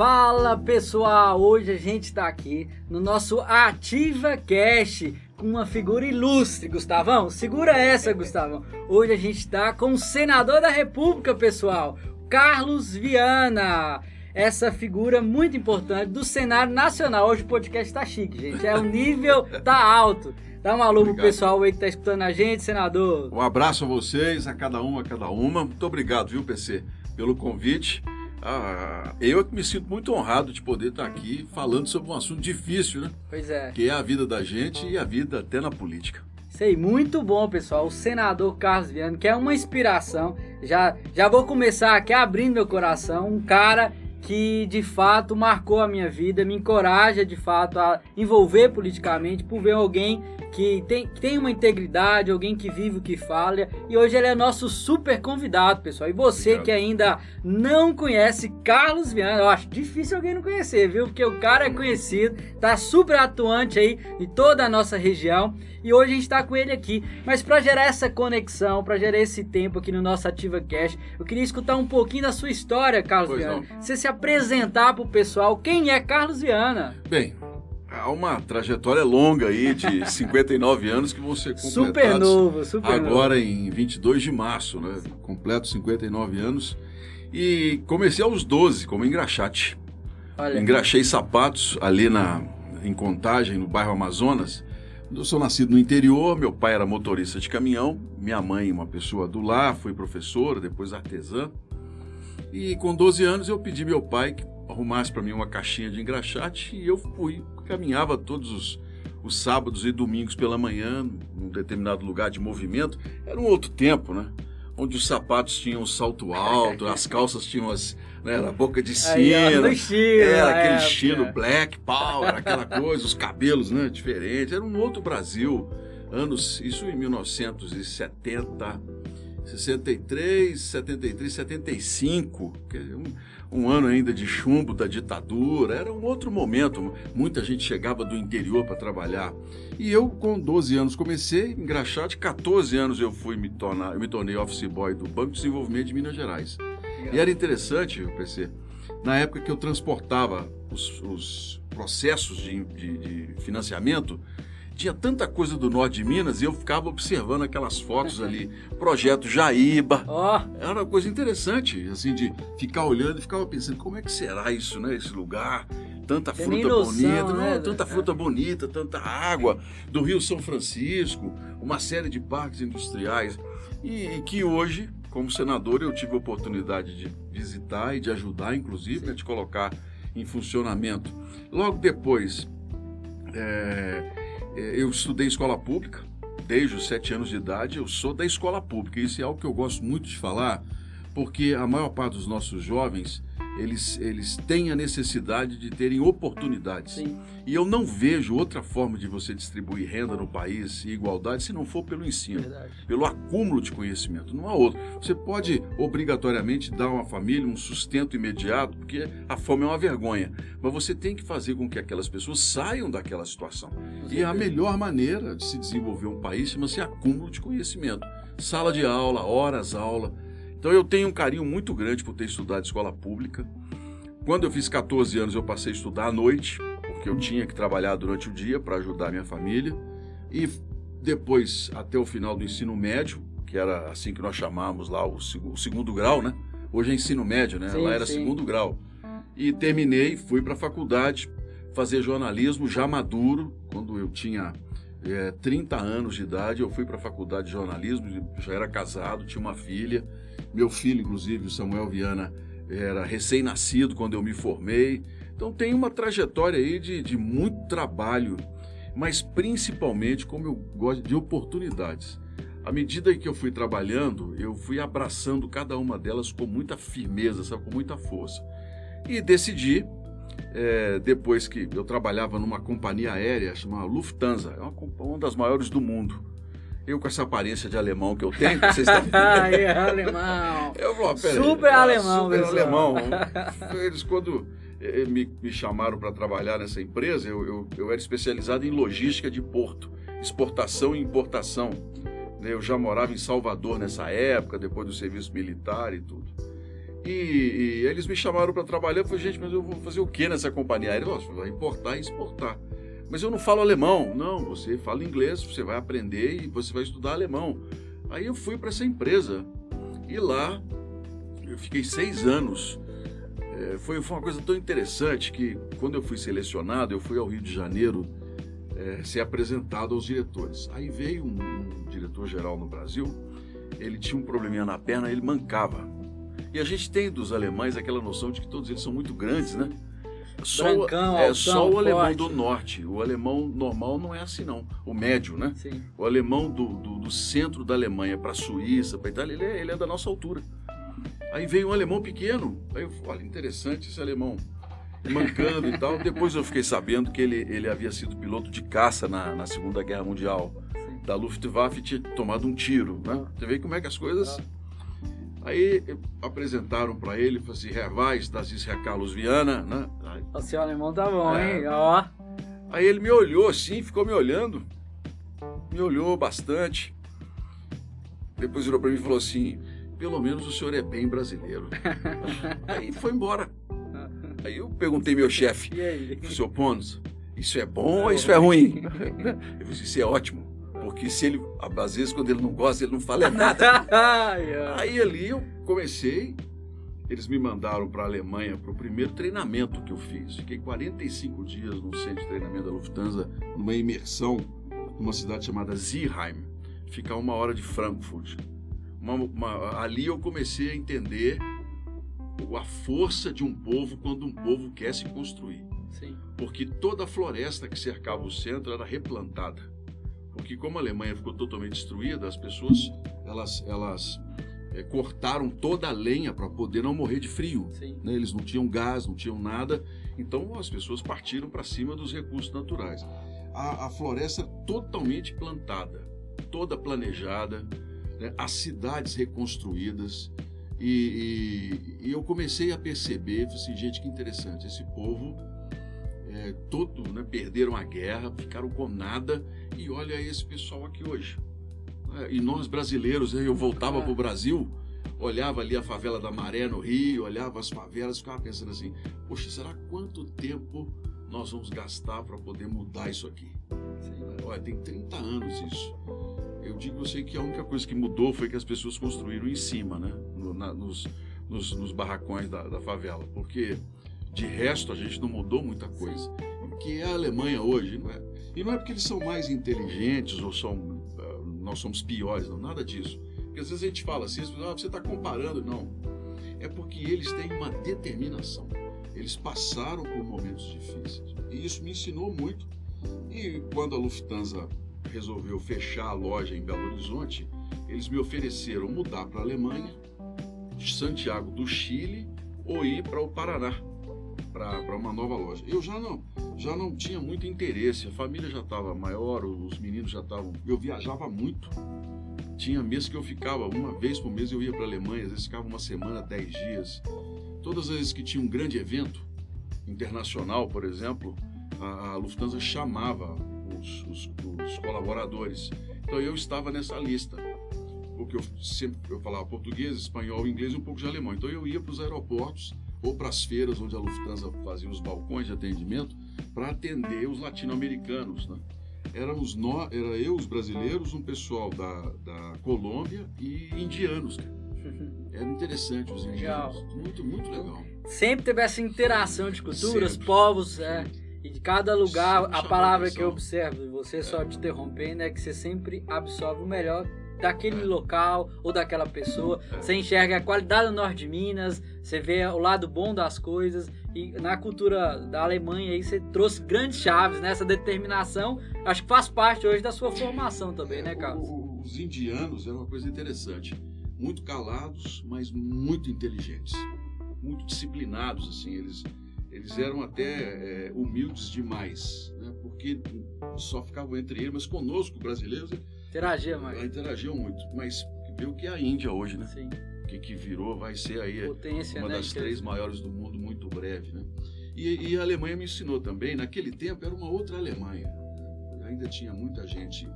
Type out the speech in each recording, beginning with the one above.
Fala pessoal, hoje a gente está aqui no nosso Ativa Cash com uma figura ilustre, Gustavão. Segura essa, Gustavão. Hoje a gente está com o senador da República, pessoal, Carlos Viana. Essa figura muito importante do cenário nacional. Hoje o podcast tá chique, gente. É o nível tá alto. Dá um alô pro pessoal aí que tá escutando a gente, senador. Um abraço a vocês, a cada um, a cada uma. Muito obrigado, viu, PC, pelo convite. Ah, eu é que me sinto muito honrado de poder estar aqui falando sobre um assunto difícil, né? Pois é. Que é a vida da gente e a vida até na política. Sei, muito bom, pessoal. O senador Carlos Viana, que é uma inspiração. Já, já vou começar aqui abrindo meu coração. Um cara que de fato marcou a minha vida, me encoraja de fato a envolver politicamente por ver alguém que tem, que tem uma integridade, alguém que vive o que fala. E hoje ele é nosso super convidado, pessoal. E você Obrigado. que ainda não conhece Carlos Viana, eu acho difícil alguém não conhecer, viu? Porque o cara é conhecido, tá super atuante aí em toda a nossa região. E hoje a gente está com ele aqui. Mas para gerar essa conexão, para gerar esse tempo aqui no nosso Ativa Cash, eu queria escutar um pouquinho da sua história, Carlos pois Viana. Não. Você se apresentar para o pessoal. Quem é Carlos Viana? Bem, há uma trajetória longa aí de 59 anos que vão ser completados super novo, super agora novo. em 22 de março, né? Completo 59 anos. E comecei aos 12 como engraxate. Olha. Engraxei sapatos ali na, em Contagem, no bairro Amazonas. Eu sou nascido no interior, meu pai era motorista de caminhão, minha mãe uma pessoa do lar, foi professora, depois artesã. E com 12 anos eu pedi meu pai que arrumasse para mim uma caixinha de engraxate e eu fui, caminhava todos os, os sábados e domingos pela manhã, num determinado lugar de movimento. Era um outro tempo, né? Onde os sapatos tinham salto alto, as calças tinham as. Né, era boca de sino. Aí, era aquele estilo black power, aquela coisa, os cabelos né, diferentes. Era um outro Brasil. Anos, isso em 1970, 63, 73, 75. Um, um ano ainda de chumbo da ditadura, era um outro momento. Muita gente chegava do interior para trabalhar. E eu, com 12 anos, comecei De 14 anos eu fui me tornar, eu me tornei office boy do Banco de Desenvolvimento de Minas Gerais. E era interessante, eu pensei, na época que eu transportava os, os processos de, de, de financiamento, tinha tanta coisa do norte de Minas e eu ficava observando aquelas fotos ali, projeto Jaíba. Oh. Era uma coisa interessante, assim, de ficar olhando e ficava pensando, como é que será isso, né, esse lugar? Tanta Tem fruta noção, bonita, né? não, tanta fruta bonita, tanta água, do Rio São Francisco, uma série de parques industriais. E, e que hoje, como senador, eu tive a oportunidade de visitar e de ajudar, inclusive, a te colocar em funcionamento. Logo depois, é, é, eu estudei escola pública, desde os sete anos de idade, eu sou da escola pública. Isso é algo que eu gosto muito de falar, porque a maior parte dos nossos jovens eles, eles têm a necessidade de terem oportunidades. Sim. E eu não vejo outra forma de você distribuir renda no país e igualdade se não for pelo ensino, Verdade. pelo acúmulo de conhecimento. Não há outro. Você pode obrigatoriamente dar a uma família um sustento imediato, porque a fome é uma vergonha. Mas você tem que fazer com que aquelas pessoas saiam daquela situação. E a melhor maneira de se desenvolver um país chama-se acúmulo de conhecimento. Sala de aula, horas aula então eu tenho um carinho muito grande por ter estudado escola pública. Quando eu fiz 14 anos, eu passei a estudar à noite, porque eu tinha que trabalhar durante o dia para ajudar a minha família. E depois, até o final do ensino médio, que era assim que nós chamávamos lá o segundo grau, né? Hoje é ensino médio, né? Sim, lá era sim. segundo grau. E terminei, fui para a faculdade fazer jornalismo já maduro, quando eu tinha é, 30 anos de idade, eu fui para a faculdade de jornalismo, já era casado, tinha uma filha. Meu filho, inclusive, o Samuel Viana, era recém-nascido quando eu me formei. Então tem uma trajetória aí de, de muito trabalho, mas principalmente, como eu gosto, de oportunidades. À medida que eu fui trabalhando, eu fui abraçando cada uma delas com muita firmeza, sabe, com muita força. E decidi, é, depois que eu trabalhava numa companhia aérea chamada Lufthansa, é uma, uma das maiores do mundo. Eu com essa aparência de alemão que eu tenho, vocês estão Ai, é alemão. Eu vou, super aí, alemão, Super pessoal. alemão. Eles quando eh, me, me chamaram para trabalhar nessa empresa, eu, eu, eu, era especializado em logística de porto, exportação e importação. Eu já morava em Salvador nessa época, depois do serviço militar e tudo. E, e eles me chamaram para trabalhar. Eu falei, gente, mas eu vou fazer o que nessa companhia? Ele falou, vai importar e exportar. Mas eu não falo alemão. Não, você fala inglês, você vai aprender e você vai estudar alemão. Aí eu fui para essa empresa. E lá eu fiquei seis anos. É, foi, foi uma coisa tão interessante que quando eu fui selecionado, eu fui ao Rio de Janeiro é, ser apresentado aos diretores. Aí veio um, um diretor-geral no Brasil, ele tinha um probleminha na perna, ele mancava. E a gente tem dos alemães aquela noção de que todos eles são muito grandes, né? Só, Brancão, é altão, só o alemão forte. do norte. O alemão normal não é assim, não. O médio, né? Sim. O alemão do, do, do centro da Alemanha para a Suíça, para Itália, ele é, ele é da nossa altura. Aí veio um alemão pequeno. Aí eu falei, olha, interessante esse alemão. Mancando e tal. Depois eu fiquei sabendo que ele, ele havia sido piloto de caça na, na Segunda Guerra Mundial. Sim. Da Luftwaffe tinha tomado um tiro, né? Você vê como é que as coisas. Aí apresentaram para ele, falaram assim, ist Herr Carlos Viana, né? Aí, O seu alemão tá bom, É. hein? Ó. aí ele me olhou assim, ficou me olhando. Me olhou bastante. Depois virou para mim e falou assim: pelo menos o senhor é bem brasileiro. aí foi embora. Aí eu perguntei meu chefe, aí? senhor Pons, isso é bom ou isso é ruim? Eu disse, isso é ótimo. Porque se ele, às vezes, quando ele não gosta, ele não fala é nada. Aí ali eu comecei, eles me mandaram para a Alemanha para o primeiro treinamento que eu fiz. Fiquei 45 dias no centro de treinamento da Lufthansa, numa imersão numa cidade chamada Zierheim, fica a uma hora de Frankfurt. Uma- uma- ali eu comecei a entender a força de um povo quando um povo quer se construir Sim. porque toda a floresta que cercava o centro era replantada. Porque como a Alemanha ficou totalmente destruída, as pessoas elas, elas eh, cortaram toda a lenha para poder não morrer de frio. Né? Eles não tinham gás, não tinham nada, então as pessoas partiram para cima dos recursos naturais. A, a floresta totalmente plantada, toda planejada, né? as cidades reconstruídas. E, e- e eu comecei a perceber, falei assim, gente, que interessante, esse povo é, todo, né, perderam a guerra, ficaram com nada, e olha esse pessoal aqui hoje. É, e nós brasileiros, né, eu voltava Ah. para o Brasil, olhava ali a favela da Maré no Rio, olhava as favelas, ficava pensando assim, poxa, será quanto tempo nós vamos gastar para poder mudar isso aqui? Olha, tem 30 anos isso. Eu digo eu sei que a única coisa que mudou foi que as pessoas construíram em cima, né? No- na- nos, nos- nos barracões da, da favela. Porque de resto a gente não mudou muita coisa. Que é a Alemanha hoje, não é? E não é porque eles são mais inteligentes ou são, ah, nós somos piores, não, nada disso. Porque às vezes a gente fala assim, ah, você está comparando. Não. É porque eles têm uma determinação. Eles passaram por momentos difíceis. E isso me ensinou muito. E quando a Lufthansa resolveu fechar a loja em Belo Horizonte, eles me ofereceram mudar para a Alemanha, Santiago do Chile, ou ir para o Paraná, para uma nova loja. Eu já não, já não tinha muito interesse, a família já estava maior, os meninos já estavam. Eu viajava muito. Tinha meses que eu ficava, uma vez por mês eu ia para a Alemanha, às vezes ficava uma semana, dez dias. Todas as vezes que tinha um grande evento internacional, por exemplo, a, a Lufthansa chamava os, os- os colaboradores. Então eu estava nessa lista, porque eu sempre eu falava português, espanhol, inglês e um pouco de alemão. Então eu ia para os aeroportos ou para as feiras onde a Lufthansa fazia os balcões de atendimento para atender os latino-americanos. Né? Éramos nós, era eu, os brasileiros, um pessoal da, da Colômbia e indianos. cara. Era interessante os Legal. indianos. Muito, muito legal. Sempre teve essa interação de culturas, Sempre. povos, é, e de cada lugar, Sempre a palavra atenção. que eu observo, e você só te interrompendo, é que você sempre absorve o melhor daquele É. local ou daquela pessoa. É. Você enxerga a qualidade do norte de Minas, você vê o lado bom das coisas. E na cultura da Alemanha aí você trouxe grandes chaves, né? Determinação, acho que faz parte hoje da sua formação também, né, É, Carlos? o- o- Os indianos eram uma coisa interessante. Muito calados, mas muito inteligentes. Muito disciplinados, assim. Eles, eles eram até é, humildes demais, né? Porque só ficavam entre eles, mas conosco, brasileiros, Interagia mais. interagiam muito. Mas vê o que é a Índia hoje, né? Sim, O que, que virou, vai ser aí potência, uma né? das três maiores do mundo muito breve, né? E, e a Alemanha me ensinou também. Naquele tempo era uma outra Alemanha. Ainda tinha muita gente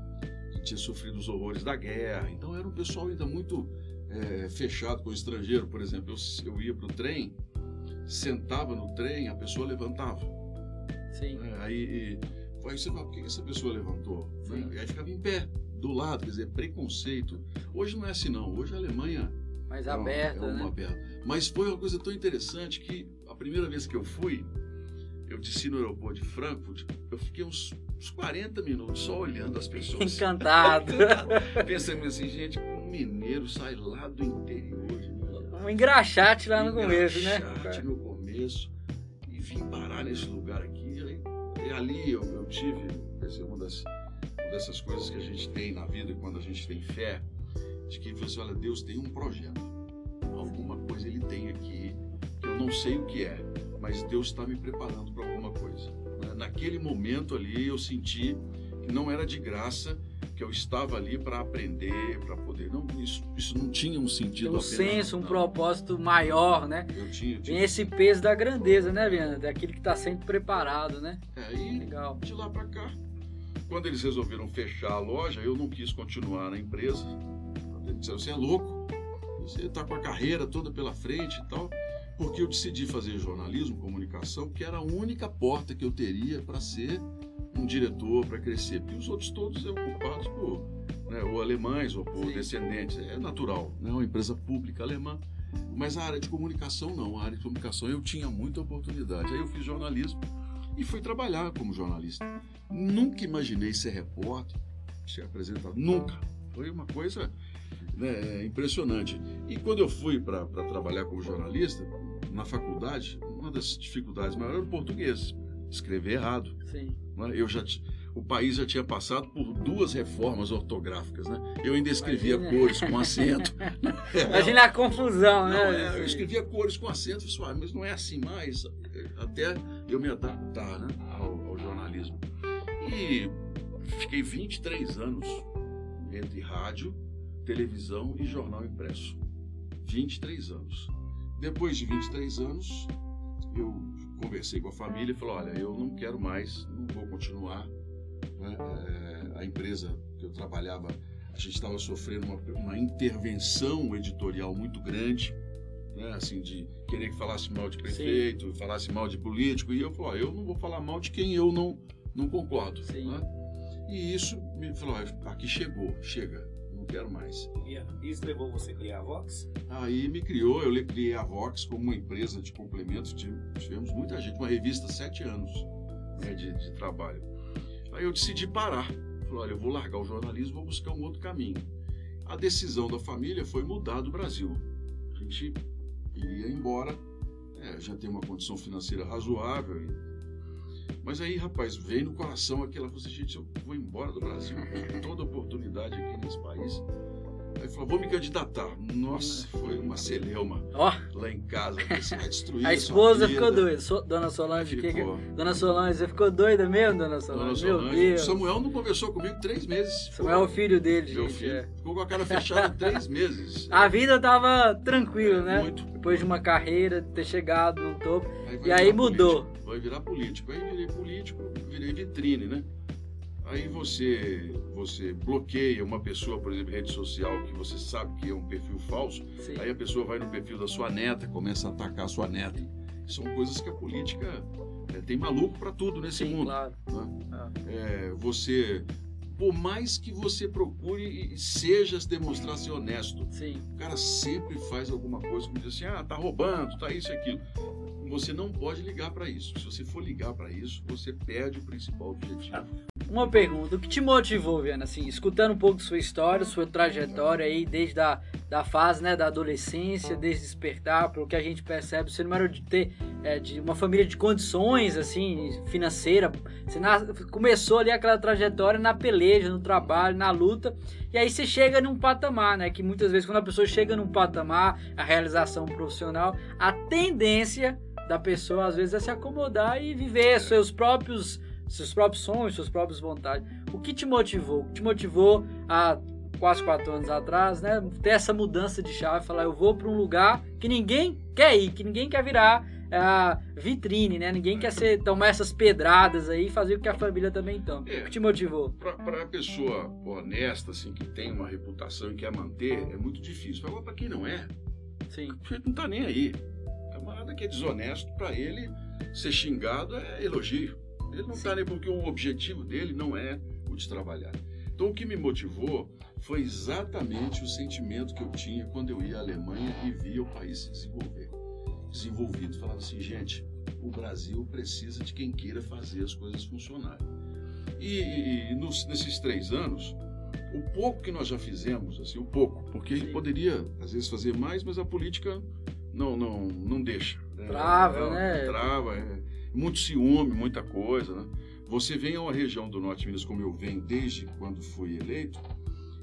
que tinha sofrido os horrores da guerra. Então era um pessoal ainda muito é, fechado com o estrangeiro, por exemplo. Eu, eu ia para o trem, sentava no trem, a pessoa levantava. Sim. É, aí, aí você fala, por que essa pessoa levantou? Sim. Aí ficava em pé, do lado, quer dizer, preconceito. Hoje não é assim não, hoje a Alemanha... Mais é aberta, uma, é uma né? Aberta. Mas foi uma coisa tão interessante que a primeira vez que eu fui, eu desci no aeroporto de Frankfurt, eu fiquei uns, uns 40 minutos só olhando as pessoas. Encantado. Pensando assim, gente, um mineiro sai lá do interior. Um engraxate lá no começo, né? Engraxate no começo. E vim parar nesse lugar aqui. E, ali eu, eu tive, dizer, uma, das, dessas coisas que a gente tem na vida quando a gente tem fé, de que você olha, Deus tem um projeto. Alguma coisa ele tem aqui, que eu não sei o que é, mas Deus está me preparando para alguma coisa. Né? Naquele momento ali eu senti que não era de graça, que eu estava ali para aprender, para poder. Não, isso, isso não tinha um sentido. Um apenas, senso, um não. propósito maior, né? Eu tinha. tinha... Tem esse peso da grandeza, né, Viana? Daquele que está sempre preparado, né? É, e Legal. de lá para cá. Quando eles resolveram fechar a loja, eu não quis continuar na empresa. Eles disseram, você é louco, você está com a carreira toda pela frente e tal. Porque eu decidi fazer jornalismo, comunicação, que era a única porta que eu teria para ser um diretor, para crescer. Porque os outros todos eram ocupados por né, ou alemães ou por Sim. descendentes. É natural, né? uma empresa pública alemã. Mas a área de comunicação não. A área de comunicação eu tinha muita oportunidade. Aí eu fiz jornalismo e fui trabalhar como jornalista. Nunca imaginei ser repórter, ser apresentador. Nunca. Foi uma coisa né, impressionante. E quando eu fui para trabalhar como jornalista, na faculdade, uma das dificuldades maiores era o português. Escrever errado. Sim. né? Eu já, o país já tinha passado por duas reformas ortográficas. Né? Eu ainda escrevia Imagina. cores com acento. Imagina a confusão, Não, né? é, eu escrevia cores com acento, "Ah, mas não é assim mais. Até eu me adaptar né, ao, ao jornalismo. E fiquei 23 anos entre rádio, televisão e jornal impresso. 23 anos. Depois de 23 anos, eu conversei com a família e falei, olha, eu não quero mais, não vou continuar. Né, é, a empresa que eu trabalhava, a gente estava sofrendo uma, uma intervenção editorial muito grande, né, assim, de querer que falasse mal de prefeito, falasse mal de político, e eu falei, ó, eu não vou falar mal de quem eu não, não concordo. Sim. né? E isso me falou, ó, aqui chegou, chega, não quero mais. E isso levou você a criar a Vox? Aí me criou, eu criei a Vox como uma empresa de complementos, tive- tivemos muita gente, uma revista sete anos né, de, de trabalho. Aí eu decidi parar, falei, olha, eu vou largar o jornalismo, vou buscar um outro caminho. A decisão da família foi mudar do Brasil. A gente iria embora, é, já tem uma condição financeira razoável. Mas aí, rapaz, veio no coração aquela coisa, gente, eu vou embora do Brasil, toda oportunidade aqui nesse país. Aí falou, vou me candidatar. Nossa, foi uma celeuma Ó, lá em casa. Você vai destruir a esposa ficou doida. So- Dona Solange, que. Dona Solange, você ficou doida mesmo, Dona Solange? Dona Meu Solange. Deus. Samuel não conversou comigo três meses. Samuel é o filho dele, Meu gente. filho. é. Ficou com a cara fechada três meses. A vida tava tranquila, né? Muito. Depois de uma carreira, ter chegado no topo. vai E aí virar mudou. político. Vai virar político. Aí virei político, virei vitrine, né? Aí você, você bloqueia uma pessoa, por exemplo, em rede social, que você sabe que é um perfil falso. Sim. Aí a pessoa vai no perfil da sua neta, começa a atacar a sua neta. São coisas que a política é, tem maluco para tudo nesse Sim, mundo. claro. né? Ah. É, você, por mais que você procure e seja se demonstrar ser honesto, Sim. o cara sempre faz alguma coisa como diz assim, ah, tá roubando, tá isso e aquilo. Você não pode ligar para isso. Se você for ligar para isso, você perde o principal objetivo. Uma pergunta, o que te motivou, Viana, assim, escutando um pouco sua história, sua trajetória aí, desde a da fase, né, da adolescência, desde despertar, pelo que a gente percebe, você não era de ter é, de uma família de condições, assim, financeira, você nas- começou ali aquela trajetória na peleja, no trabalho, na luta, e aí você chega num patamar, né, que muitas vezes quando a pessoa chega num patamar, a realização profissional, a tendência da pessoa às vezes é se acomodar e viver seus próprios seus próprios sonhos, suas próprias vontades. O que te motivou? O que te motivou há quase quatro anos atrás, né? Ter essa mudança de chave, falar eu vou para um lugar que ninguém quer ir, que ninguém quer virar é a vitrine, né? Ninguém quer ser, tomar essas pedradas aí e fazer o que a família também toma. É, o que te motivou? Para a pessoa honesta, assim, que tem uma reputação e quer manter, é muito difícil. Agora, para quem não é, Sim. não tá nem aí. Camarada que é desonesto, para ele, ser xingado é elogio. Ele não está nem porque o objetivo dele não é o de trabalhar. Então, o que me motivou foi exatamente o sentimento que eu tinha quando eu ia à Alemanha e via o país se desenvolver. Desenvolvido. Falava assim, gente, o Brasil precisa de quem queira fazer as coisas funcionarem. E, e nos, nesses três anos, o pouco que nós já fizemos, assim, o pouco, porque Sim. poderia às vezes fazer mais, mas a política não não não deixa. Né? Trava, é, né? Trava, é, muito ciúme, muita coisa, né? Você vem a uma região do Norte de Minas, como eu venho desde quando fui eleito,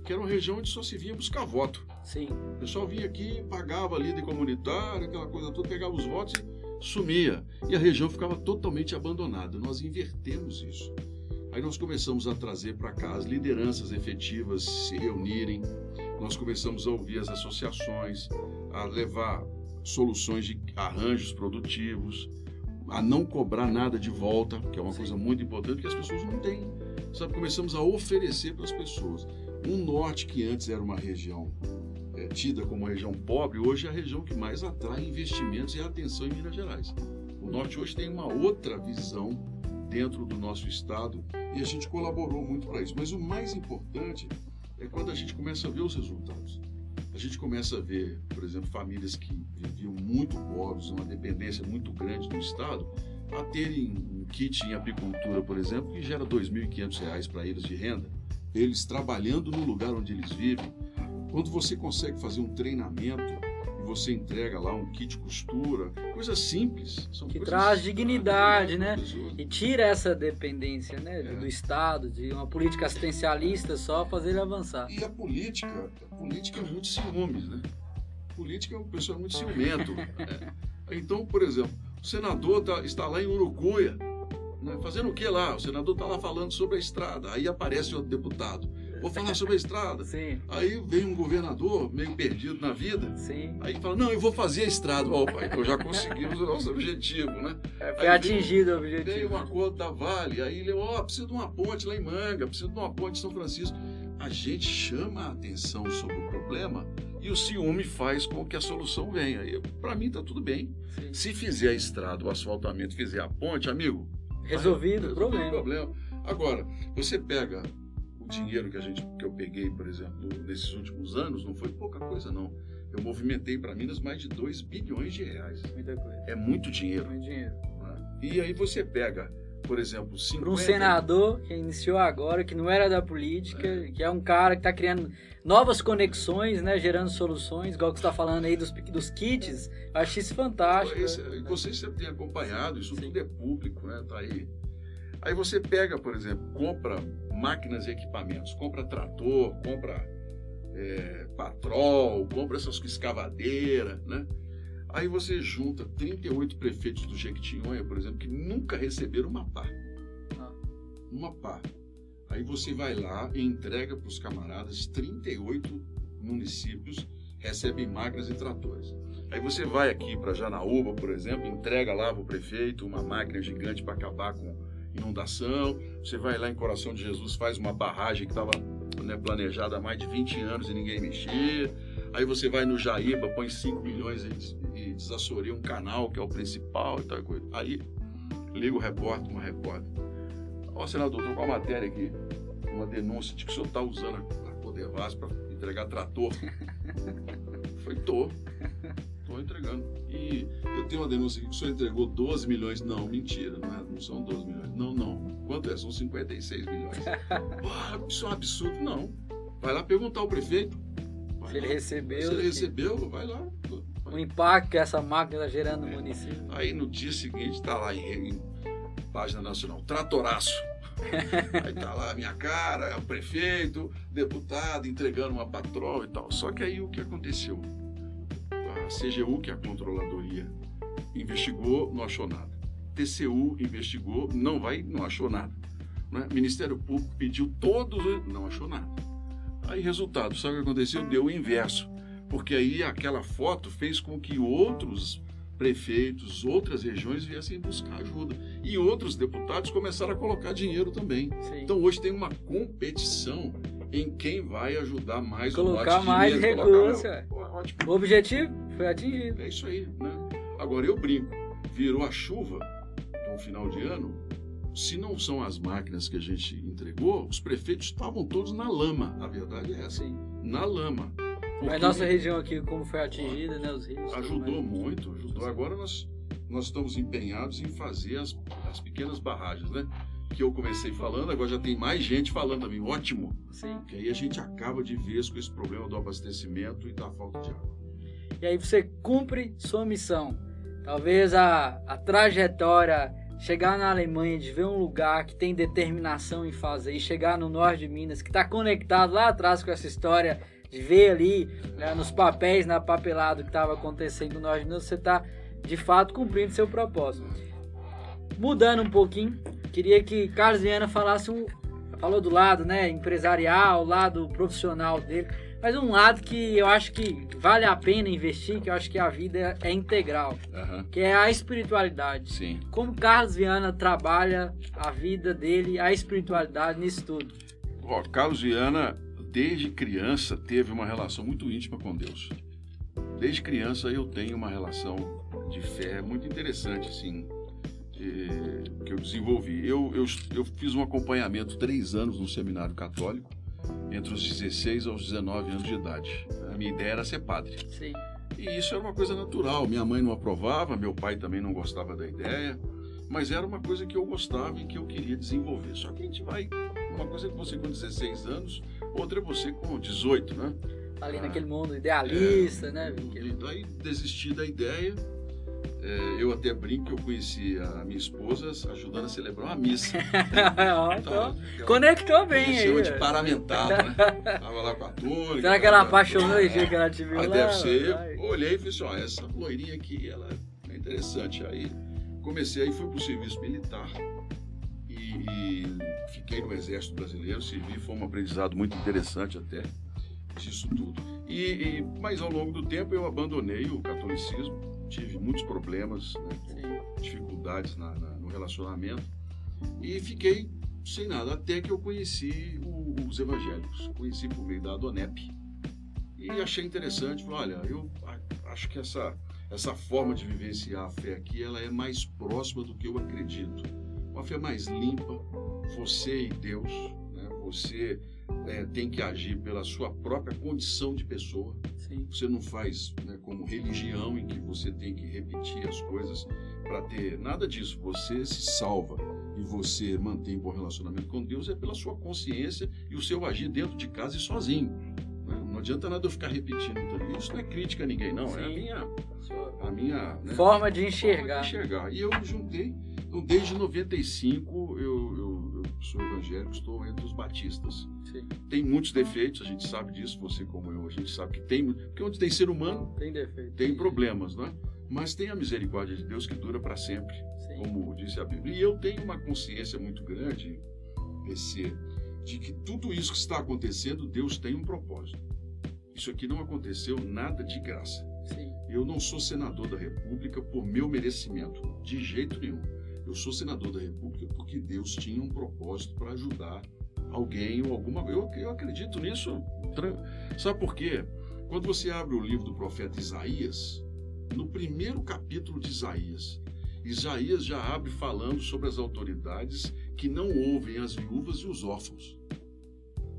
que era uma região onde só se vinha buscar voto. Sim. O pessoal vinha aqui, pagava a líder comunitária, aquela coisa toda, pegava os votos e sumia. E a região ficava totalmente abandonada. Nós invertemos isso. Aí nós começamos a trazer para cá as lideranças efetivas se reunirem, nós começamos a ouvir as associações, a levar soluções de arranjos produtivos, a não cobrar nada de volta, que é uma coisa muito importante que as pessoas não têm. Sabe, começamos a oferecer para as pessoas. Um norte que antes era uma região é, tida como uma região pobre, hoje é a região que mais atrai investimentos e atenção em Minas Gerais. O norte hoje tem uma outra visão dentro do nosso estado e a gente colaborou muito para isso. Mas o mais importante é quando a gente começa a ver os resultados. Gente começa a ver, por exemplo, famílias que viviam muito pobres, uma dependência muito grande do Estado, a terem um kit em apicultura, por exemplo, que gera R$ 2.500 para eles de renda, eles trabalhando no lugar onde eles vivem. Quando você consegue fazer um treinamento você entrega lá um kit costura, coisas simples. São que traz dignidade, né? E tira essa dependência né, é. do Estado, de uma política assistencialista só fazer ele avançar. E a política, a política é muito ciúmes, né? A política é um pessoal muito ciumento. é. Então, por exemplo, o senador tá, está lá em Urucuia, né, fazendo o que lá? O senador está lá falando sobre a estrada, aí aparece outro deputado vou falar sobre a estrada. Sim. Aí vem um governador meio perdido na vida. Sim. Aí fala, não, eu vou fazer a estrada. Ó, pai, então já conseguimos o nosso objetivo, né? É, foi aí atingido vem, o objetivo. Tem um acordo da Vale, aí ele, ó, oh, precisa de uma ponte lá em Manga, precisa de uma ponte em São Francisco. A gente chama a atenção sobre o problema e o ciúme faz com que a solução venha. Para mim tá tudo bem. Sim. Se fizer a estrada, o asfaltamento, fizer a ponte, amigo, resolvido o problema. problema. Agora, você pega dinheiro que a gente que eu peguei, por exemplo, nesses últimos anos, não foi pouca coisa não. Eu movimentei para Minas mais de 2 bilhões de reais. Muita coisa. É muito dinheiro. Muito dinheiro. Né? E aí você pega, por exemplo, 50... Para um senador que iniciou agora, que não era da política, é. que é um cara que está criando novas conexões, né, gerando soluções, igual que você está falando aí dos, dos kits, eu achei isso fantástico. Esse, né? Vocês sempre têm acompanhado, isso Sim. tudo é público, né? Tá aí Aí você pega, por exemplo, compra máquinas e equipamentos, compra trator, compra é, patrol, compra essas escavadeiras, né? Aí você junta 38 prefeitos do Jequitinhonha, por exemplo, que nunca receberam uma pá. Ah. Uma pá. Aí você vai lá e entrega para os camaradas 38 municípios recebem máquinas e tratores. Aí você vai aqui para Janaúba, por exemplo, entrega lá para o prefeito uma máquina gigante para acabar com inundação. Você vai lá em Coração de Jesus, faz uma barragem que estava né, planejada há mais de 20 anos e ninguém mexia. Aí você vai no Jaíba, põe 5 milhões e, e desassoria um canal que é o principal e tal coisa. Aí liga o repórter, uma repórter. Ó, senador, estou com a matéria aqui, uma denúncia de que o senhor está usando a Codevas para entregar trator. Foi, tô. Entregando. E eu tenho uma denúncia aqui que o senhor entregou 12 milhões. Não, mentira, não, é, não são 12 milhões. Não, não. Quanto é? São 56 milhões. Pô, isso é um absurdo. Não. Vai lá perguntar ao prefeito. Vai se lá. ele recebeu. Se ele recebeu, vai lá. O impacto que essa máquina está gerando no é. município. Aí no dia seguinte está lá em, em página nacional, tratoraço. aí tá lá a minha cara, o prefeito, deputado, entregando uma patrol e tal. Só que aí o que aconteceu? CGU, que é a controladoria, investigou, não achou nada. TCU investigou, não vai, não achou nada. Né? Ministério Público pediu todos, não achou nada. Aí, resultado, sabe o que aconteceu? Deu o inverso. Porque aí aquela foto fez com que outros prefeitos, outras regiões viessem buscar ajuda. E outros deputados começaram a colocar dinheiro também. Sim. Então hoje tem uma competição em quem vai ajudar mais colocar mais dinheiro, recursos. Colocar... O objetivo foi atingido. É isso aí, né? Agora eu brinco, virou a chuva no final de ano, se não são as máquinas que a gente entregou, os prefeitos estavam todos na lama. A verdade é essa. Sim. Na lama. Mas nossa região aqui, como foi atingida, né? Os rios. Ajudou muito, ajudou. Agora nós, nós estamos empenhados em fazer as, as pequenas barragens, né? Que eu comecei falando, agora já tem mais gente falando também. Ótimo. Sim. Que aí a gente acaba de vez com esse problema do abastecimento e da falta de água. E aí você cumpre sua missão. Talvez a, a trajetória chegar na Alemanha, de ver um lugar que tem determinação em fazer, e chegar no norte de Minas, que está conectado lá atrás com essa história, de ver ali né, nos papéis, na papelada que estava acontecendo no norte de Minas, você está de fato cumprindo seu propósito. Mudando um pouquinho, queria que Carlos Viana falasse um. Falou do lado né, empresarial, lado profissional dele mas um lado que eu acho que vale a pena investir, que eu acho que a vida é integral, uhum. que é a espiritualidade. Sim. Como Carlos Viana trabalha a vida dele, a espiritualidade nisso tudo. Ó, Carlos Viana, desde criança, teve uma relação muito íntima com Deus. Desde criança eu tenho uma relação de fé muito interessante, assim, que eu desenvolvi. Eu, eu, eu fiz um acompanhamento três anos no seminário católico entre os 16 aos 19 anos de idade. A minha ideia era ser padre. Sim. E isso era uma coisa natural. Minha mãe não aprovava, meu pai também não gostava da ideia, mas era uma coisa que eu gostava e que eu queria desenvolver. Só que a gente vai. Uma coisa é você com 16 anos, outra é você com 18, né? Ali ah, naquele mundo idealista, é, né? E daí desisti da ideia é, eu até brinco que eu conheci a minha esposa ajudando a celebrar uma missa. então, Conectou bem aí. Chama de paramentado, né? Tava lá com a túnica. Será que ela apaixonou dia que ela te viu lá? Deve ser. Olhei e falei assim, ó, essa loirinha aqui, ela é interessante. Aí comecei, aí fui pro serviço militar. E, e fiquei no Exército Brasileiro, servi, foi um aprendizado muito interessante até disso tudo. E, e, mas ao longo do tempo eu abandonei o catolicismo tive muitos problemas, né, dificuldades na, na, no relacionamento e fiquei sem nada até que eu conheci o, os evangélicos, conheci por meio da Adonep e achei interessante, falei, olha, eu acho que essa essa forma de vivenciar a fé aqui, ela é mais próxima do que eu acredito. Uma fé mais limpa, você e Deus, né? você é, tem que agir pela sua própria condição de pessoa. Sim. Você não faz né, como religião em que você tem que repetir as coisas para ter nada disso. Você se salva e você mantém bom relacionamento com Deus é pela sua consciência e o seu agir dentro de casa e sozinho. Né? Não adianta nada eu ficar repetindo tudo isso. Não é crítica a ninguém, não. Sim. É a minha, a minha né, forma de enxergar. Forma de enxergar. E eu juntei. Então, desde 95 eu, eu, eu sou evangélico, estou entre os batistas. Sim. Tem muitos defeitos, a gente sabe disso, você como eu, a gente sabe que tem, porque onde tem ser humano, tem defeito, tem problemas, não é? Mas tem a misericórdia de Deus que dura para sempre, Sim. como disse a Bíblia. E eu tenho uma consciência muito grande, PC, de que tudo isso que está acontecendo, Deus tem um propósito. Isso aqui não aconteceu nada de graça. Sim. Eu não sou senador da República por meu merecimento, de jeito nenhum. Eu sou senador da República porque Deus tinha um propósito para ajudar alguém ou alguma. Eu, eu acredito nisso. Sabe por quê? Quando você abre o livro do profeta Isaías, no primeiro capítulo de Isaías, Isaías já abre falando sobre as autoridades que não ouvem as viúvas e os órfãos.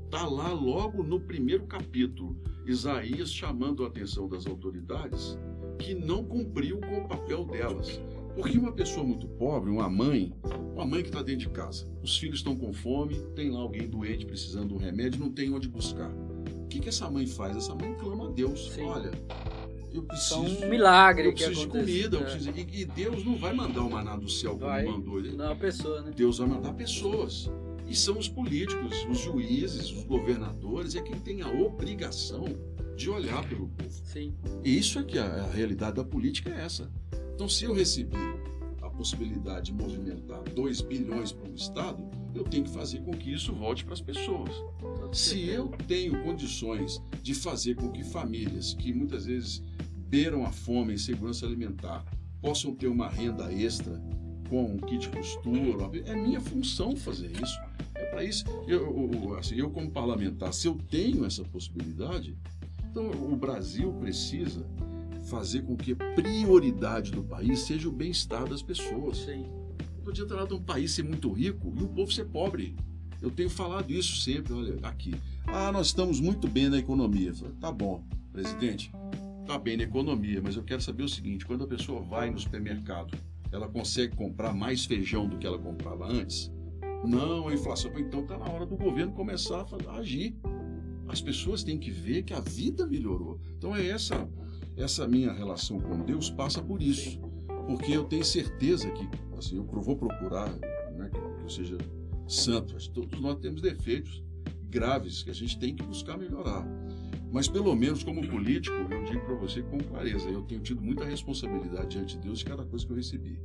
Está lá logo no primeiro capítulo, Isaías chamando a atenção das autoridades que não cumpriu com o papel delas. Porque uma pessoa muito pobre, uma mãe, uma mãe que está dentro de casa, os filhos estão com fome, tem lá alguém doente precisando de um remédio, não tem onde buscar. O que, que essa mãe faz? Essa mãe clama a Deus. Sim. Olha, eu preciso. É um milagre eu preciso de comida. Eu preciso, e, e, Deus não vai mandar o maná do céu como vai, mandou ele. Não, a pessoa, né? Deus vai mandar pessoas. E são os políticos, os juízes, os governadores, é quem tem a obrigação de olhar pelo povo. Sim. E isso é que a, a realidade da política é essa. Então, se eu recebi a possibilidade de movimentar 2 bilhões para o Estado, eu tenho que fazer com que isso volte para as pessoas. Se eu tenho condições de fazer com que famílias que muitas vezes beiram a fome e segurança alimentar possam ter uma renda extra com um kit costura. É minha função fazer isso. É para isso. Eu, eu, assim, eu, como parlamentar, se eu tenho essa possibilidade, então o Brasil precisa fazer com que a prioridade do país seja o bem-estar das pessoas. Sim. Não adianta nada um país ser muito rico e o povo ser pobre. Eu tenho falado isso sempre, olha, aqui. Ah, nós estamos muito bem na economia. Falo, tá bom, presidente, tá bem na economia, mas eu quero saber o seguinte: quando a pessoa vai no supermercado, ela consegue comprar mais feijão do que ela comprava antes? Não, a inflação. Então tá na hora do governo começar a agir. As pessoas têm que ver que a vida melhorou. Então é essa essa minha relação com Deus passa por isso. Porque eu tenho certeza que, assim, eu vou procurar né, que eu seja santo. Todos nós temos defeitos graves que a gente tem que buscar melhorar. Mas pelo menos como político, eu digo para você com clareza, eu tenho tido muita responsabilidade diante de Deus de cada coisa que eu recebi.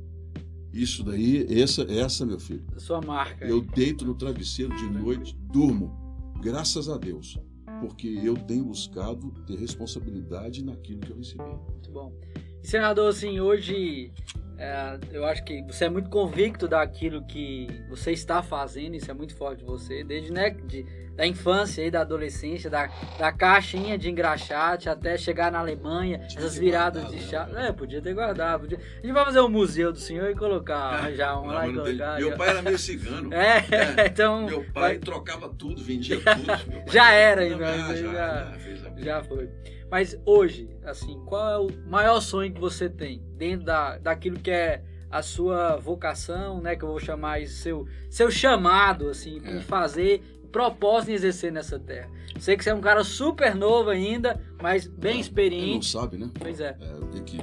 Isso daí, essa, essa meu filho. A sua marca. Eu deito no travesseiro de noite, durmo, graças a Deus, porque eu tenho buscado ter responsabilidade naquilo que eu recebi. Muito bom. Senador, assim, hoje é, eu acho que você é muito convicto daquilo que você está fazendo, isso é muito forte de você, desde né, de, da infância e da adolescência, da, da caixinha de engraxate até chegar na Alemanha, essas viradas de chá. É, podia ter guardado. Podia... A gente vai fazer um museu do senhor e colocar, já um lá e colocar. Meu pai era meio cigano. É, é. então. Meu pai vai... trocava tudo, vendia tudo. já era, então, já, já, já, já foi. Mas hoje, assim, qual é o maior sonho que você tem dentro da, daquilo que é a sua vocação, né? Que eu vou chamar isso seu, seu chamado, assim, é. fazer, propósito em exercer nessa terra. Sei que você é um cara super novo ainda, mas bem é, experiente. Não sabe, né? Pois é. é que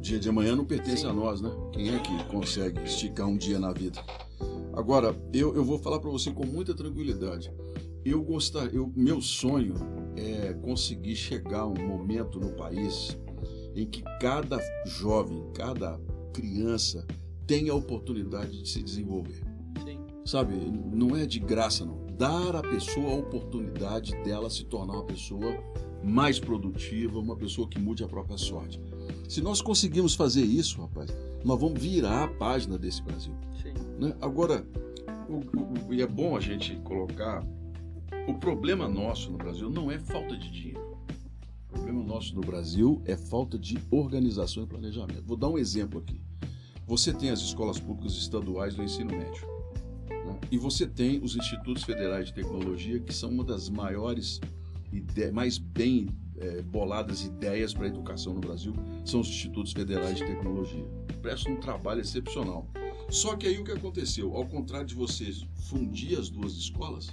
dia de amanhã não pertence Sim. a nós, né? Quem é que consegue esticar um dia na vida? Agora, eu, eu vou falar para você com muita tranquilidade eu gostar, eu, meu sonho é conseguir chegar a um momento no país em que cada jovem, cada criança tenha a oportunidade de se desenvolver. Sim. Sabe, não é de graça não. Dar à pessoa a oportunidade dela se tornar uma pessoa mais produtiva, uma pessoa que mude a própria sorte. Se nós conseguirmos fazer isso, rapaz, nós vamos virar a página desse Brasil. Sim. Né? Agora, o, o, e é bom a gente colocar o problema nosso no Brasil não é falta de dinheiro. O problema nosso no Brasil é falta de organização e planejamento. Vou dar um exemplo aqui. Você tem as escolas públicas estaduais do ensino médio. Né? E você tem os institutos federais de tecnologia, que são uma das maiores, mais bem é, boladas ideias para a educação no Brasil, são os institutos federais de tecnologia. Prestam um trabalho excepcional. Só que aí o que aconteceu? Ao contrário de vocês fundir as duas escolas,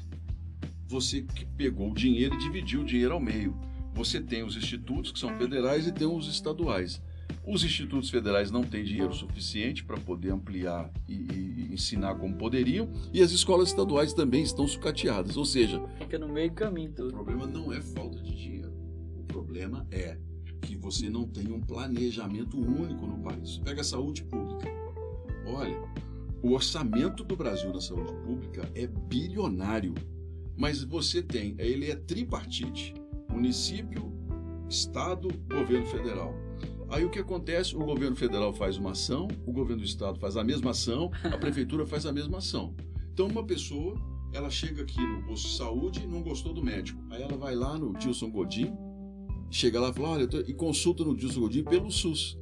você pegou o dinheiro e dividiu o dinheiro ao meio. Você tem os institutos que são federais e tem os estaduais. Os institutos federais não têm dinheiro suficiente para poder ampliar e, e, ensinar como poderiam, e as escolas estaduais também estão sucateadas, ou seja, fica no meio do caminho tudo. O problema não é falta de dinheiro. O problema é que você não tem um planejamento único no país. Pega a saúde pública. Olha, o orçamento do Brasil na saúde pública é bilionário. Mas você tem, ele é tripartite: município, estado, governo federal. Aí o que acontece? O governo federal faz uma ação, o governo do estado faz a mesma ação, a prefeitura faz a mesma ação. Então uma pessoa, ela chega aqui no posto de saúde e não gostou do médico. Aí ela vai lá no Dilson Godin, chega lá e fala, olha, e consulta no Dilson Godin pelo SUS.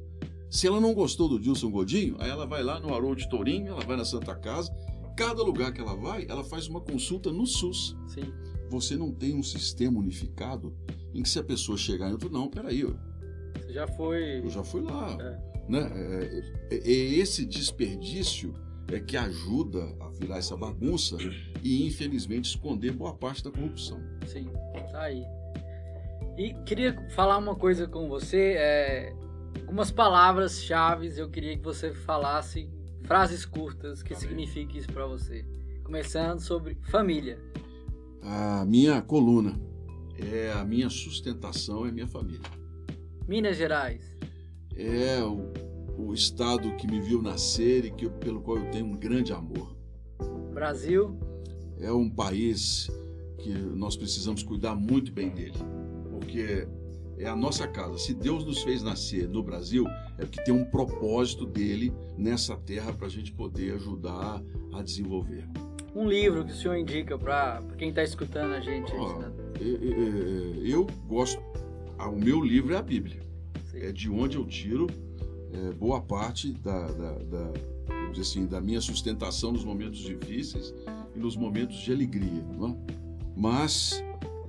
Se ela não gostou do Dilson Godinho, aí ela vai lá no Haroldo Tourinho, ela vai na Santa Casa Cada lugar que ela vai, ela faz uma consulta no SUS. Sim. Você não tem um sistema unificado em que se a pessoa chegar e outro, não, peraí. Você já foi. Eu já fui lá. É. Né? É, é, é, esse desperdício é que ajuda a virar essa bagunça e, infelizmente, esconder boa parte da corrupção. Sim, tá aí. E queria falar uma coisa com você, é, algumas palavras-chave eu queria que você falasse frases curtas que signifique isso para você. Começando sobre família. A minha coluna é a minha sustentação, é minha família. Minas Gerais. É o, o estado que me viu nascer e que, pelo qual eu tenho um grande amor. Brasil. É um país que nós precisamos cuidar muito bem dele, porque é a nossa casa. Se Deus nos fez nascer no Brasil, é porque tem um propósito dele nessa terra para a gente poder ajudar a desenvolver. Um livro que o senhor indica para quem está escutando a gente? Oh, eu, eu gosto. O meu livro é a Bíblia. Sim. É de onde eu tiro é, boa parte da, da, da, assim, da minha sustentação nos momentos difíceis e nos momentos de alegria. Não é? Mas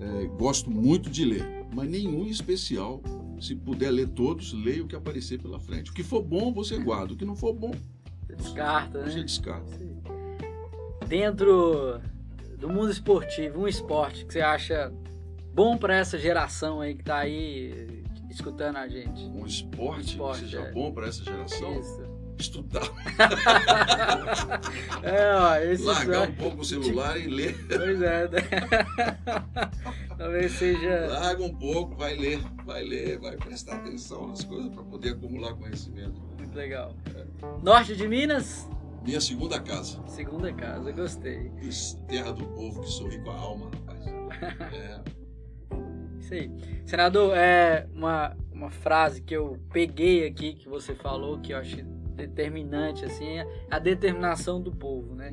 é, gosto muito de ler, mas nenhum especial. Se puder ler todos, leia o que aparecer pela frente. O que for bom, você guarda. O que não for bom, você descarta, né? Você descarta. Sim. Dentro do mundo esportivo, um esporte que você acha bom para essa geração aí que está aí escutando a gente? Um esporte, um esporte que seja é. bom para essa geração? Isso. Estudar. é, ó, esse Largar um pouco o celular e ler. Pois é. Né? Talvez seja. Larga um pouco, vai ler, vai ler, vai prestar atenção nas coisas para poder acumular conhecimento. Muito legal. É. Norte de Minas? Minha segunda casa. Segunda casa, gostei. Terra do povo que sorri com a alma, rapaz. É. Isso aí. Senador, é uma, uma frase que eu peguei aqui que você falou que eu acho determinante assim, é a determinação do povo, né?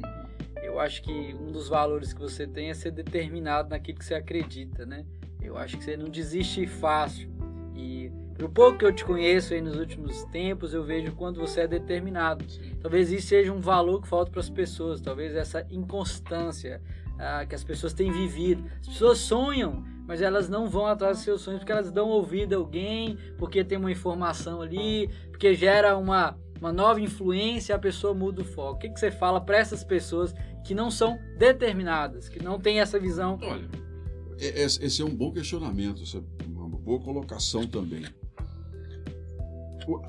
Eu acho que um dos valores que você tem é ser determinado naquilo que você acredita, né? Eu acho que você não desiste fácil. E pelo pouco que eu te conheço aí nos últimos tempos, eu vejo quando você é determinado. Talvez isso seja um valor que falta para as pessoas, talvez essa inconstância ah, que as pessoas têm vivido. As pessoas sonham, mas elas não vão atrás dos seus sonhos porque elas dão ouvido a alguém, porque tem uma informação ali, porque gera uma, uma nova influência, a pessoa muda o foco. O que, que você fala para essas pessoas que não são determinadas, que não têm essa visão? Olha, esse é um bom questionamento, uma boa colocação também.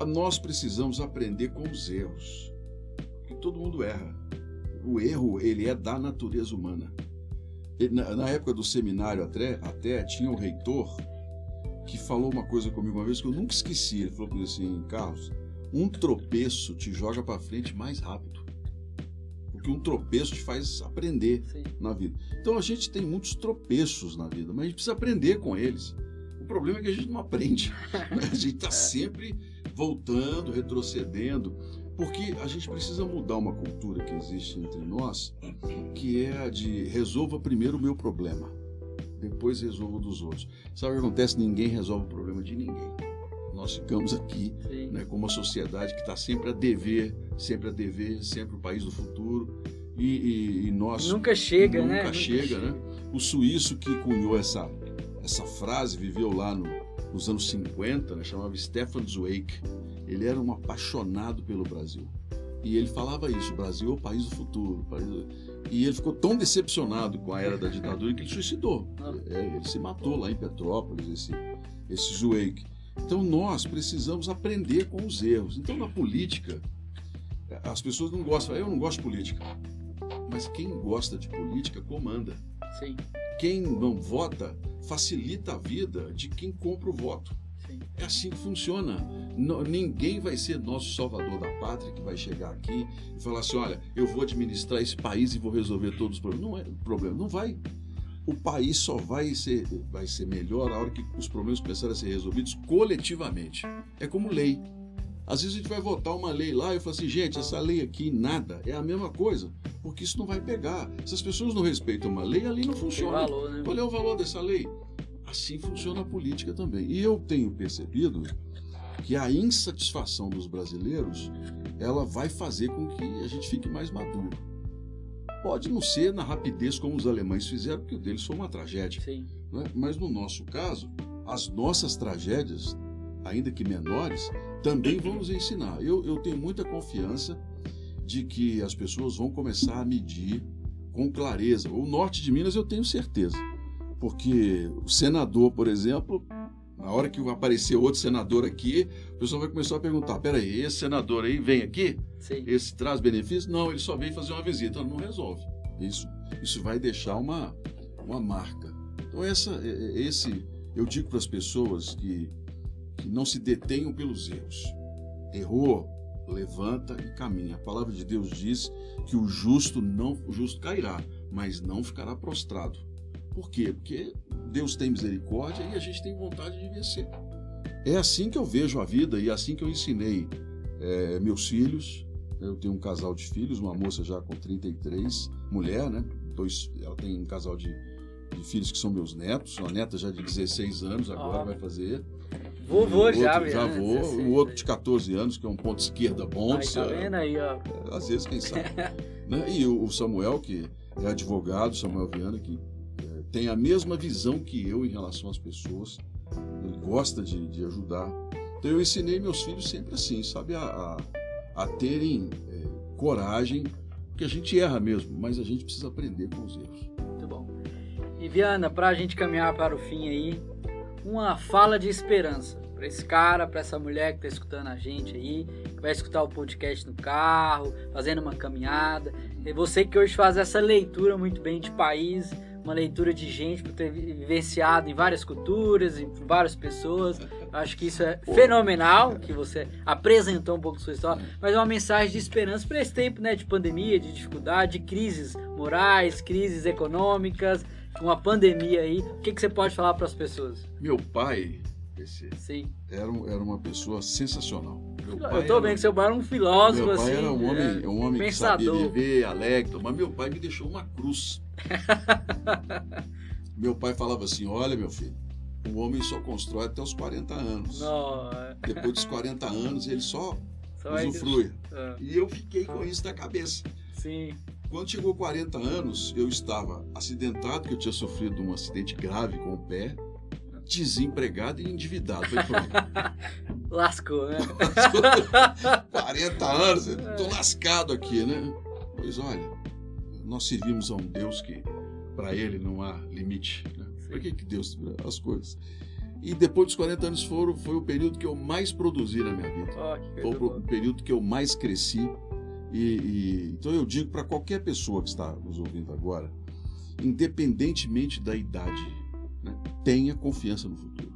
Nós precisamos aprender com os erros, porque todo mundo erra. O erro ele é da natureza humana. Na, época do seminário até, até tinha o reitor que falou uma coisa comigo uma vez que eu nunca esqueci. Ele falou comigo assim, Carlos, um tropeço te joga para frente mais rápido. Porque um tropeço te faz aprender Sim. na vida. Então a gente tem muitos tropeços na vida, mas a gente precisa aprender com eles. O problema é que a gente não aprende. A gente está sempre voltando, retrocedendo. Porque a gente precisa mudar uma cultura que existe entre nós, que é a de resolva primeiro o meu problema, depois resolva o dos outros. Sabe o que acontece? Ninguém resolve o problema de ninguém. Nós ficamos aqui né, com uma sociedade que está sempre a dever, sempre a dever, sempre o país do futuro. E, e, e nós. Nunca chega, nunca né? Nunca chega, né? O suíço que cunhou essa, essa frase viveu lá no, nos anos 50, né, chamava Stefan Zweig. Ele era um apaixonado pelo Brasil. E ele falava isso: o Brasil é o país do futuro. País do... E ele ficou tão decepcionado com a era da ditadura que ele suicidou. É, ele se matou lá em Petrópolis, esse, esse Zweig. Então nós precisamos aprender com os erros. Então na política, as pessoas não gostam. Eu não gosto de política. Mas quem gosta de política comanda. Sim. Quem não vota facilita a vida de quem compra o voto. Sim. É assim que funciona. ninguém vai ser nosso salvador da pátria que vai chegar aqui e falar assim: olha, eu vou administrar esse país e vou resolver todos os problemas. Não é problema, não vai. O país só vai ser, vai ser melhor a hora que os problemas começarem a ser resolvidos coletivamente. É como lei. Às vezes a gente vai votar uma lei lá e eu falo assim, gente, essa lei aqui nada, é a mesma coisa, porque isso não vai pegar. Se as pessoas não respeitam uma lei, a lei não funciona. Valor, né? Qual é o valor dessa lei? Assim funciona a política também. E eu tenho percebido que a insatisfação dos brasileiros, ela vai fazer com que a gente fique mais maduro. Pode não ser na rapidez como os alemães fizeram, porque o deles foi uma tragédia. Né? Mas no nosso caso, as nossas tragédias, ainda que menores, também vão nos ensinar. Eu, eu tenho muita confiança de que as pessoas vão começar a medir com clareza. O norte de Minas eu tenho certeza, porque o senador, por exemplo, na hora que aparecer outro senador aqui, o pessoal vai começar a perguntar: peraí, esse senador aí vem aqui? Sim. Esse traz benefícios? Não, ele só vem fazer uma visita, não resolve. Isso, isso vai deixar uma, uma marca. Então, essa, é, é, esse, eu digo para as pessoas que que não se detenham pelos erros. Errou, levanta e caminha. A palavra de Deus diz que o justo não, o justo cairá, mas não ficará prostrado. Por quê? Porque Deus tem misericórdia e a gente tem vontade de vencer. É assim que eu vejo a vida e é assim que eu ensinei é, meus filhos. Eu tenho um casal de filhos, uma moça já com 33, mulher, né? Dois, ela tem um casal de, de filhos que são meus netos, uma neta já de 16 anos agora oh. vai fazer. Vovô já, Já né? vou. O outro de 14 anos, que é um ponto esquerda bom. Aí, tá vendo aí, ó. É, às vezes, quem sabe. né? E o Samuel, que é advogado, Samuel Viana, que tem a mesma visão que eu em relação às pessoas. Ele gosta de, de ajudar. Então eu ensinei meus filhos sempre assim, sabe? A, a, a terem é, coragem, porque a gente erra mesmo, mas a gente precisa aprender com os erros. Muito bom. E Viana, para a gente caminhar para o fim aí, uma fala de esperança para esse cara, para essa mulher que está escutando a gente aí, que vai escutar o podcast no carro, fazendo uma caminhada. E você que hoje faz essa leitura muito bem de país, uma leitura de gente por ter vivenciado em várias culturas, em várias pessoas. Acho que isso é fenomenal, que você apresentou um pouco sua história, mas é uma mensagem de esperança para esse tempo né, de pandemia, de dificuldade, de crises morais, crises econômicas, uma pandemia aí. O que, que você pode falar para as pessoas? Meu pai, PC, Sim. Era, era uma pessoa sensacional. Meu eu tô vendo que seu pai era um filósofo, meu pai assim. era um homem, é, um homem pensador. que sabia viver, alegre, mas meu pai me deixou uma cruz. meu pai falava assim: olha, meu filho, o homem só constrói até os 40 anos. Não. Depois dos 40 anos, ele só, só usufrui. Ah. E eu fiquei com isso na cabeça. Sim. Quando chegou 40 anos, eu estava acidentado, que eu tinha sofrido um acidente grave com o pé, desempregado e endividado. Lascou, né? Lascou. 40 anos, estou lascado aqui, né? Pois olha, nós servimos a um Deus que para ele não há limite. Né? Para que, que Deus as coisas? E depois dos 40 anos foram, foi o período que eu mais produzi na minha vida. Oh, foi o período que eu mais cresci. E, e então eu digo para qualquer pessoa que está nos ouvindo agora, independentemente da idade, né, tenha confiança no futuro.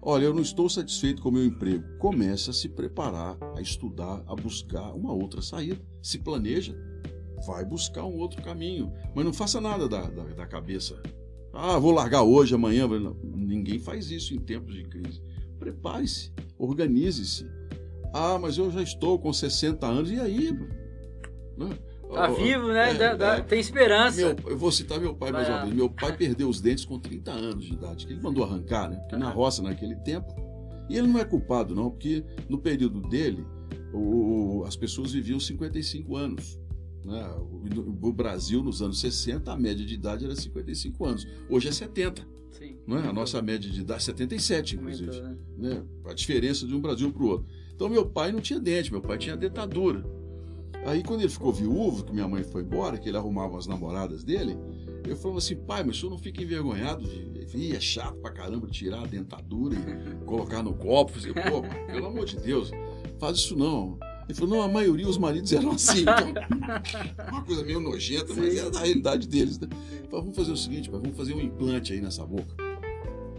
Olha, eu não estou satisfeito com o meu emprego. Comece a se preparar, a estudar, a buscar uma outra saída. Se planeja, vai buscar um outro caminho. Mas não faça nada da, da, da cabeça. Ah, vou largar hoje, amanhã. Não, ninguém faz isso em tempos de crise. Prepare-se, organize-se. Ah, mas eu já estou com 60 anos, e aí? Né? Tá vivo, né? É, dá, dá, é, tem esperança. Meu, eu vou citar meu pai mais uma vez. Meu pai perdeu os dentes com 30 anos de idade. Ele mandou arrancar, né? Porque na roça, naquele tempo. E ele não é culpado, não, porque no período dele, o, as pessoas viviam 55 anos. Né? O, Brasil, nos anos 60, a média de idade era 55 anos. Hoje é 70. Sim. Não é? A nossa média de idade é 77, inclusive. Aumentou, né? né? A diferença de um Brasil para o outro. Então, meu pai não tinha dente, meu pai tinha dentadura. Aí quando ele ficou viúvo, que minha mãe foi embora, que ele arrumava as namoradas dele, eu falava assim, pai, mas o senhor não fica envergonhado de. Ih, é chato pra caramba tirar a dentadura e colocar no copo. Eu falei, pô, pelo amor de Deus, faz isso não. Ele falou, não, a maioria dos maridos eram assim. Então, uma coisa meio nojenta, mas era da realidade deles, né? Falei, vamos fazer o seguinte, pai, vamos fazer um implante aí nessa boca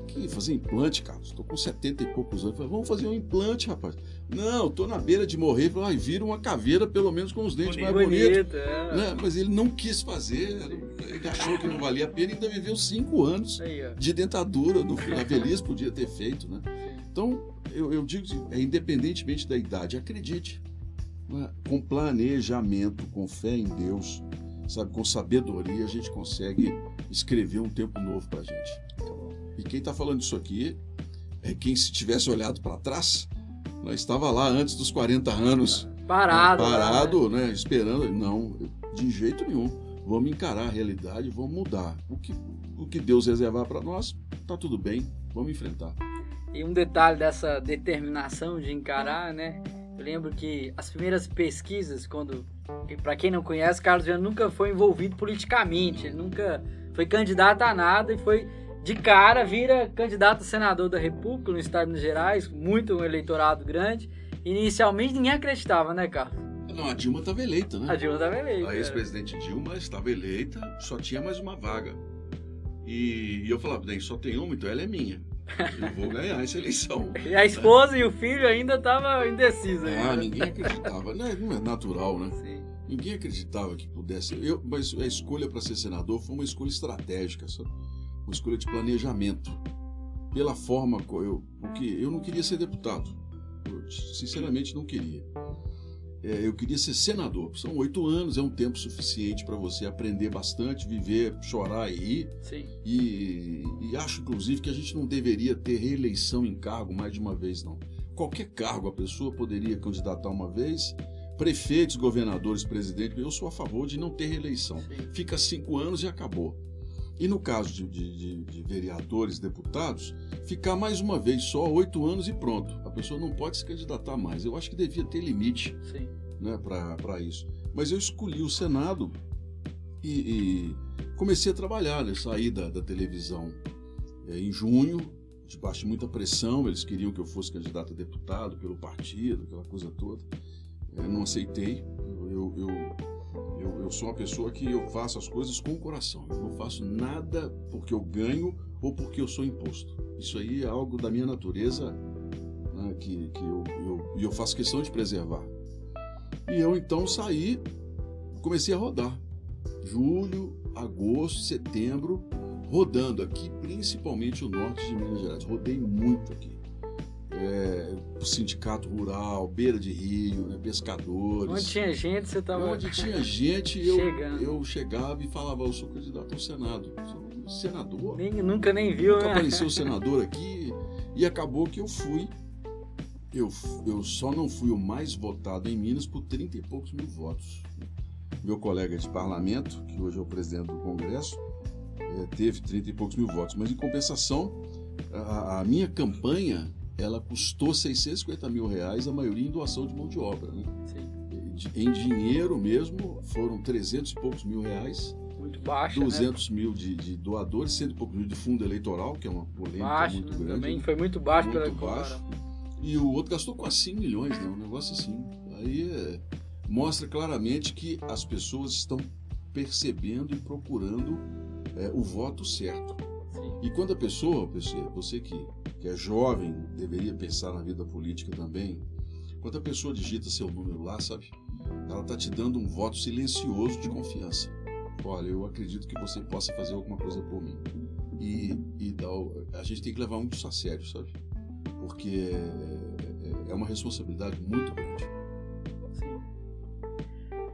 que fazer implante, Carlos? Estou com 70 e poucos anos. Falei, vamos fazer um implante, rapaz. Não, estou na beira de morrer. Falei, ah, vira uma caveira, pelo menos com os dentes mais bonitos. É. Né? Mas ele não quis fazer. Ele achou que não valia a pena e ainda viveu cinco anos Aí, de dentadura. No, na velhice podia ter feito, né? Então, eu, eu digo, é independentemente da idade, acredite. Né? Com planejamento, com fé em Deus, sabe, com sabedoria, a gente consegue escrever um tempo novo para a gente. E quem está falando isso aqui é quem, se tivesse olhado para trás, nós estava lá antes dos 40 anos. Parado. Né, parado, né? né? Esperando. Não, de jeito nenhum. Vamos encarar a realidade, vamos mudar. O que, o que Deus reservar para nós, tá tudo bem, vamos enfrentar. E um detalhe dessa determinação de encarar, né? Eu lembro que as primeiras pesquisas, quando. Para quem não conhece, Carlos Viana nunca foi envolvido politicamente, ele nunca foi candidato a nada e foi de cara vira candidato a senador da República no estado de Minas Gerais, muito um eleitorado grande. Inicialmente ninguém acreditava, né, Carlos? Não, a Dilma estava eleita, né? A Dilma estava eleita. A ex-presidente Dilma estava eleita, só tinha mais uma vaga. E, e eu falava, bem, só tem uma, então ela é minha. Eu vou ganhar essa eleição. e a esposa e o filho ainda estavam indecisos. Ah, ninguém acreditava. Não é, não é natural, né? Sim. Ninguém acreditava que pudesse. Eu, mas a escolha para ser senador foi uma escolha estratégica. Sabe? uma escolha de planejamento. Pela forma eu, porque eu não queria ser deputado. Eu, sinceramente não queria. É, eu queria ser senador. São oito anos, é um tempo suficiente para você aprender bastante, viver, chorar e rir. Sim. E, e acho, inclusive, que a gente não deveria ter reeleição em cargo mais de uma vez, não. Qualquer cargo a pessoa poderia candidatar uma vez prefeitos, governadores, presidentes, eu sou a favor de não ter reeleição. Fica cinco anos e acabou. E no caso de, de, de, vereadores, deputados, ficar mais uma vez só oito anos e pronto. A pessoa não pode se candidatar mais. Eu acho que devia ter limite né, para isso. Mas eu escolhi o Senado e, e comecei a trabalhar, né, saí da, da televisão é, em junho, debaixo de muita pressão. Eles queriam que eu fosse candidato a deputado pelo partido, aquela coisa toda eu não aceitei. Eu, eu, eu, eu, sou uma pessoa que eu faço as coisas com o coração. Eu não faço nada porque eu ganho ou porque eu sou imposto. Isso aí é algo da minha natureza né, que, que eu, eu, eu faço questão de preservar. E eu então saí, comecei a rodar. Julho, agosto, setembro, rodando aqui, principalmente o norte de Minas Gerais. Rodei muito aqui é, sindicato rural, beira de rio, né, pescadores. Onde tinha gente, você estava. Onde tinha gente, eu, eu chegava e falava, eu sou candidato ao Senado. Sou senador. Nem, nunca nem viu, nunca né? apareceu o senador aqui. E acabou que eu fui. Eu, eu só não fui o mais votado em Minas por 30 e poucos mil votos. Meu colega de parlamento, que hoje é o presidente do Congresso, é, teve 30 e poucos mil votos. Mas, em compensação, a, a minha campanha ela custou 650 mil reais, a maioria em doação de mão de obra. Né? Em dinheiro mesmo, foram 300 e poucos mil reais. Muito baixo, 200 né? mil de, de, doadores, 100 e poucos mil de fundo eleitoral, que é uma polêmica baixo, muito né? grande. Também foi muito baixo muito pela baixo. E o outro gastou quase 5 milhões, né? Um negócio assim. Aí é, mostra claramente que as pessoas estão percebendo e procurando é, o voto certo. E quando a pessoa, você que que é jovem, deveria pensar na vida política também. Quando a pessoa digita seu número lá, sabe? Ela está te dando um voto silencioso de confiança. Olha, eu acredito que você possa fazer alguma coisa por mim. E, e dá, a gente tem que levar muito isso a sério, sabe? Porque é, é uma responsabilidade muito grande.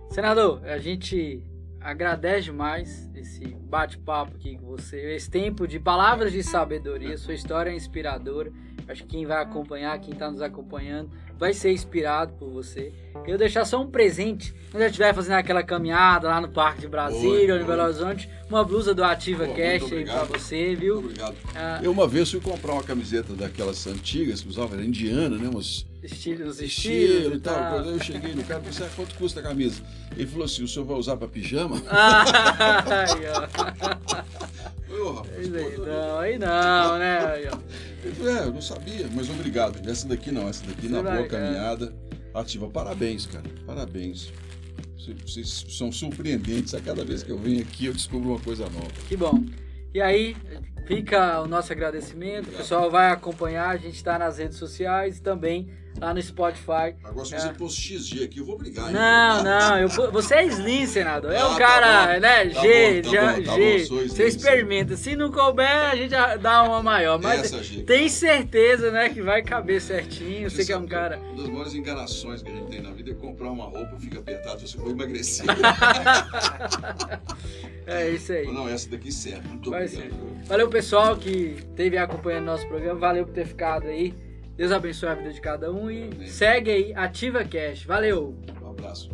Senador, a gente agradece demais esse bate-papo aqui com você, esse tempo de palavras de sabedoria, sua história é inspiradora. Acho que quem vai acompanhar, quem está nos acompanhando, vai ser inspirado por você. Eu deixar só um presente, quando eu estiver fazendo aquela caminhada lá no Parque de Brasília, ou em Belo Horizonte, uma blusa do Ativa Pô, Cash aí pra você, viu? Muito obrigado. Ah, eu uma vez fui comprar uma camiseta daquelas antigas que usava, era indiana, né? Umas estilos, estilos estilo e tal. tal. Eu cheguei no cara e falei, quanto custa a camisa? Ele falou assim, o senhor vai usar pra pijama? Ai, ó. rapaz, aí, não, aí não, né? Aí, ó. É, eu não sabia, mas obrigado. Essa daqui não, essa daqui Você na vai, boa caminhada. É. Ativa, parabéns, cara. Parabéns. Vocês são surpreendentes. A cada vez que eu venho aqui, eu descubro uma coisa nova. Que bom. E aí, fica o nosso agradecimento. O pessoal vai acompanhar. A gente está nas redes sociais e também lá no Spotify. Agora, se você é. pôs XG aqui, eu vou brigar. Não, não, eu, você é Slim, senador. É ah, um cara, tá né? Tá G, bom, tá já, bom, tá G. Bom, você experimenta. Se não couber, a gente dá uma maior. Mas Essa, G, tem certeza, né, que vai caber certinho. Você, você que é um cara. Uma das maiores enganações que a gente tem na vida é comprar uma roupa, fica apertado, você vai emagrecer. é isso aí. Não, essa daqui serve. Muito vai obrigado. Ser. Valeu, pessoal, que esteve acompanhando nosso programa. Valeu por ter ficado aí. Deus abençoe a vida de cada um e Amém. segue aí, Ativa Cash. Valeu! Um abraço.